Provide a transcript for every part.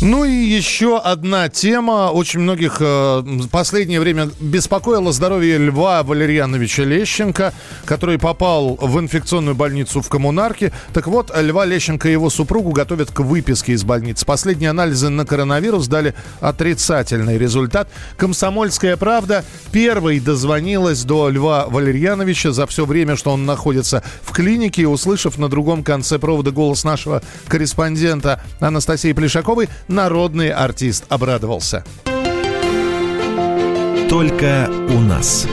Ну и еще одна тема. Очень многих э, в последнее время беспокоило здоровье Льва Валерьяновича Лещенко, который попал в инфекционную больницу в Коммунарке. Так вот, Льва Лещенко и его супругу готовят к выписке из больницы. Последние анализы на коронавирус дали отрицательный результат. Комсомольская правда первой дозвонилась до Льва Валерьяновича за все время, что он находится в клинике. Услышав на другом конце провода голос нашего корреспондента Анастасии Плешаковой, народный артист обрадовался. Только у нас.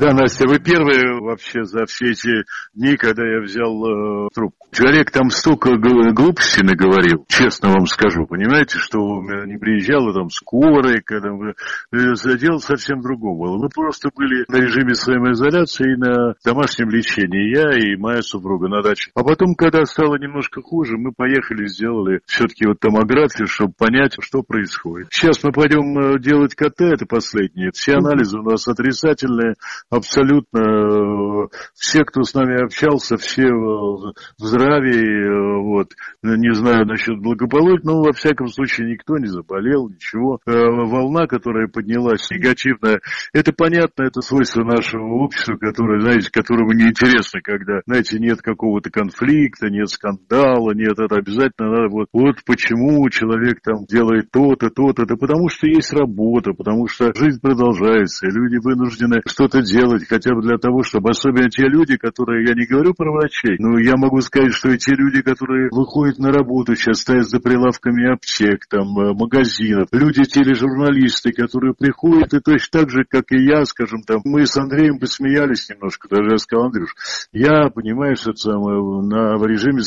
Да, Настя, вы первые вообще за все эти дни, когда я взял э, трубку. Человек там столько глупостей наговорил, честно вам скажу, понимаете, что не приезжала там скорая, когда мы... Э, дело совсем другого было. Мы просто были на режиме самоизоляции и на домашнем лечении, я и моя супруга на даче. А потом, когда стало немножко хуже, мы поехали, сделали все-таки вот томографию, чтобы понять, что происходит. Сейчас мы пойдем э, делать КТ, это последнее. Все анализы у нас отрицательные, абсолютно э, все, кто с нами общался, все э, в здравии, э, вот, не знаю насчет благополучия, но во всяком случае никто не заболел, ничего. Волна, которая поднялась негативная, это понятно, это свойство нашего общества, которое, знаете, которому неинтересно, когда, знаете, нет какого-то конфликта, нет скандала, нет, это обязательно надо, вот, вот почему человек там делает то-то, то-то, да потому что есть работа, потому что жизнь продолжается, и люди вынуждены что-то делать, делать хотя бы для того, чтобы особенно те люди, которые, я не говорю про врачей, но я могу сказать, что и те люди, которые выходят на работу, сейчас стоят за прилавками аптек, там, э, магазинов, люди, тележурналисты, которые приходят, и точно так же, как и я, скажем, там, мы с Андреем посмеялись немножко, даже я сказал, Андрюш, я, понимаешь, это самое, на в режиме,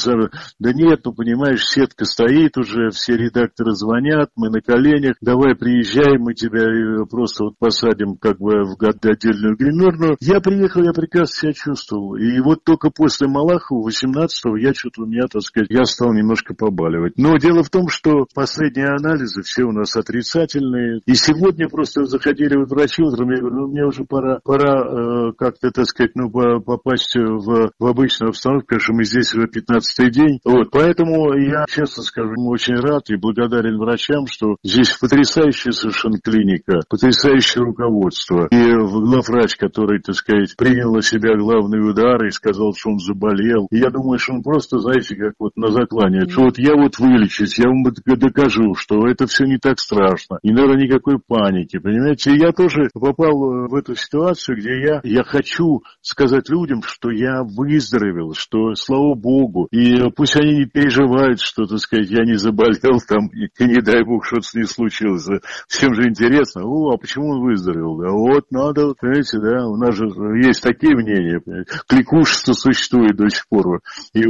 да нет, ну, понимаешь, сетка стоит уже, все редакторы звонят, мы на коленях, давай приезжай, мы тебя э, просто вот посадим как бы в отдельную гримерку, гримерную. Я приехал, я прекрасно себя чувствовал. И вот только после Малахова, 18-го, я что-то у меня, так сказать, я стал немножко побаливать. Но дело в том, что последние анализы все у нас отрицательные. И сегодня просто заходили вот врачи утром, я говорю, ну мне уже пора, пора э, как-то, так сказать, ну попасть в, в обычную обстановку, потому что мы здесь уже 15-й день. Вот, поэтому я, честно скажу, очень рад и благодарен врачам, что здесь потрясающая совершенно клиника, потрясающее руководство. И главврач, который, так сказать, принял на себя главный удар и сказал, что он заболел. И я думаю, что он просто, знаете, как вот на заклане, что вот я вот вылечусь, я вам докажу, что это все не так страшно, не надо никакой паники, понимаете? И я тоже попал э, в эту ситуацию, где я, я хочу сказать людям, что я выздоровел, что слава богу, и пусть они не переживают, что, так сказать, я не заболел там, и, и не дай бог, что-то с ней случилось. Всем же интересно, о, а почему он выздоровел? Да вот надо, понимаете, да, да, у нас же есть такие мнения, кликушество существует до сих пор, и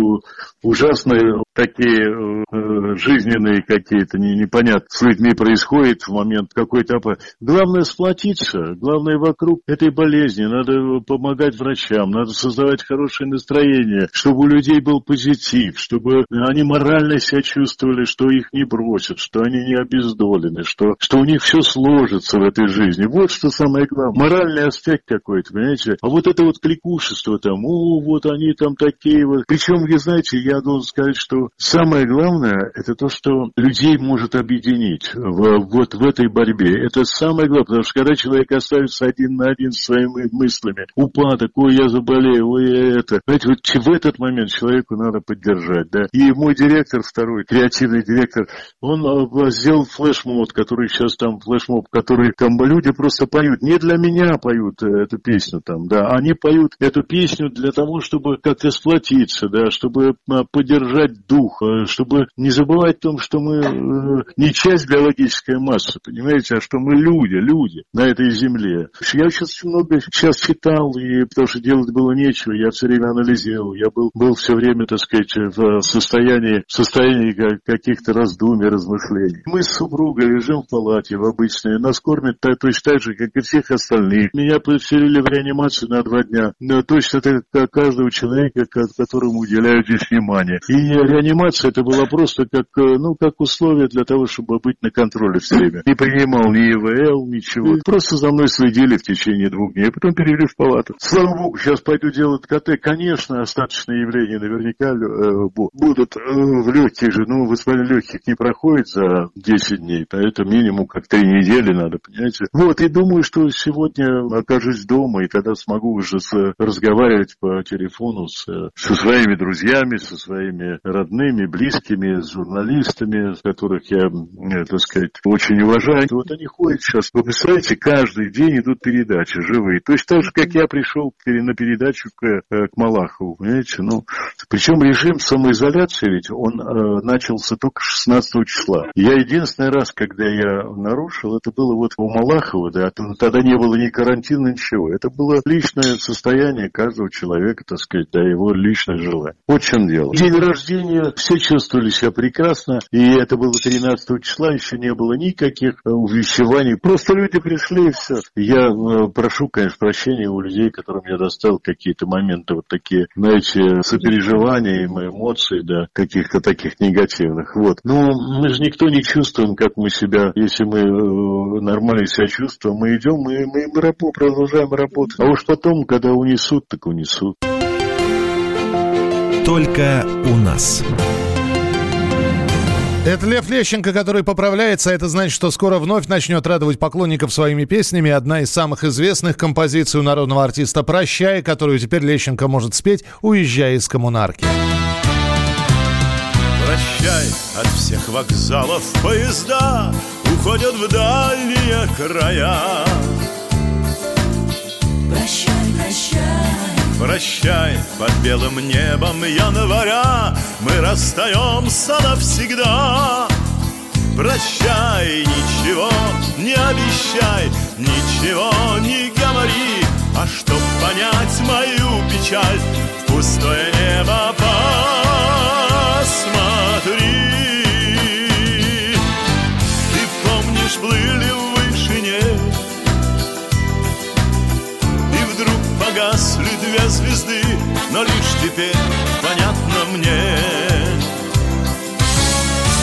ужасные такие э, жизненные какие-то не, непонятно с людьми происходит в момент какой-то главное сплотиться главное вокруг этой болезни. Надо помогать врачам надо создавать хорошее настроение чтобы у людей был позитив чтобы они морально себя чувствовали что их не бросят что они не обездолены что что у них все сложится в этой жизни. Вот что самое главное. Моральный аспект какой-то, понимаете? А вот это вот кликушество там, о, вот они там такие вот. Причем, вы знаете, я должен сказать, что самое главное, это то, что людей может объединить в, вот в этой борьбе. Это самое главное, потому что когда человек остается один на один с своими мыслями, упадок, ой, я заболею, ой, я это. Знаете, вот в этот момент человеку надо поддержать, да. И мой директор второй, креативный директор, он э, сделал флешмоб, который сейчас там флешмоб, который там люди просто поют. Не для меня поют, э, эту песню там, да. Они поют эту песню для того, чтобы как-то сплотиться, да, чтобы а, поддержать дух, а, чтобы не забывать о том, что мы э, не часть биологической массы, понимаете, а что мы люди, люди на этой земле. Я сейчас много сейчас читал, и потому что делать было нечего, я все время анализировал, я был, был все время, так сказать, в состоянии, в состоянии каких-то раздумий, размышлений. Мы с супругой лежим в палате в обычной, нас кормят точно так же, как и всех остальных. Меня все поселили в реанимацию на два дня. Но точно так, как каждого человека, которому уделяют здесь внимание. И реанимация это была просто как, э, ну, как условие для того, чтобы быть на контроле все время. Не принимал ни ИВЛ, ничего. Просто за мной следили в течение двух дней, а потом перевели в палату. Слава богу, сейчас пойду делать КТ. Конечно, остаточные явления наверняка э, будут э, в легких же. Ну, воспаление легких не проходит за 10 дней, поэтому минимум как три недели надо, понимаете. Вот, и думаю, что сегодня окажусь дома, и тогда смогу уже с, разговаривать по телефону с, со своими друзьями, со своими родными, близкими, с журналистами, которых я, э, так сказать, очень уважаю. Вот они ходят сейчас. Вы представляете, каждый день идут передачи живые. То есть так же, как я пришел на передачу к, э, к Малахову, понимаете? Ну, причем режим самоизоляции ведь он э, начался только 16 числа. Я единственный раз, когда я нарушил, это было вот у Малахова, да, тогда не было ни карантина, ничего. Это было личное состояние каждого человека, так сказать, да, его личное желание. Вот в чем дело. День рождения все чувствовали себя прекрасно, и это было 13 числа, еще не было никаких э, увещеваний. Просто люди пришли и все. Я э, прошу, конечно, прощения у людей, которым я доставил какие-то моменты вот такие, знаете, сопереживания, эмоции, да, каких-то таких негативных. Вот. Но мы же никто не чувствуем, как мы себя, если мы э, нормально себя чувствуем, мы идем, мы, мы, мы рабо, продолжаем работать. А уж потом, когда унесут, так унесут. Только у нас. Это Лев Лещенко, который поправляется. Это значит, что скоро вновь начнет радовать поклонников своими песнями. Одна из самых известных композиций у народного артиста «Прощай», которую теперь Лещенко может спеть, уезжая из коммунарки. Прощай, от всех вокзалов поезда Уходят в дальние края Прощай, прощай. Прощай, под белым небом января Мы расстаемся навсегда. Прощай, ничего не обещай, ничего не говори А чтоб понять мою печаль, пустое теперь понятно мне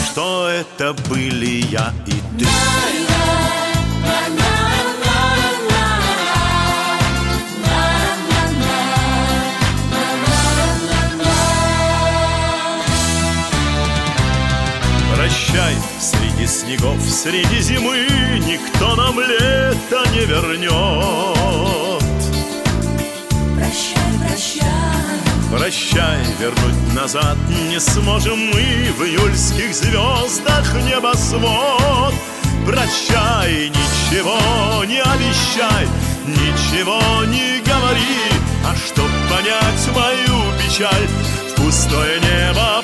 Что это были я и ты. Прощай, среди снегов, среди зимы Никто нам лето не вернет прощай вернуть назад не сможем мы В июльских звездах небосвод. Прощай, ничего не обещай Ничего не говори А чтоб понять мою печаль. В пустое небо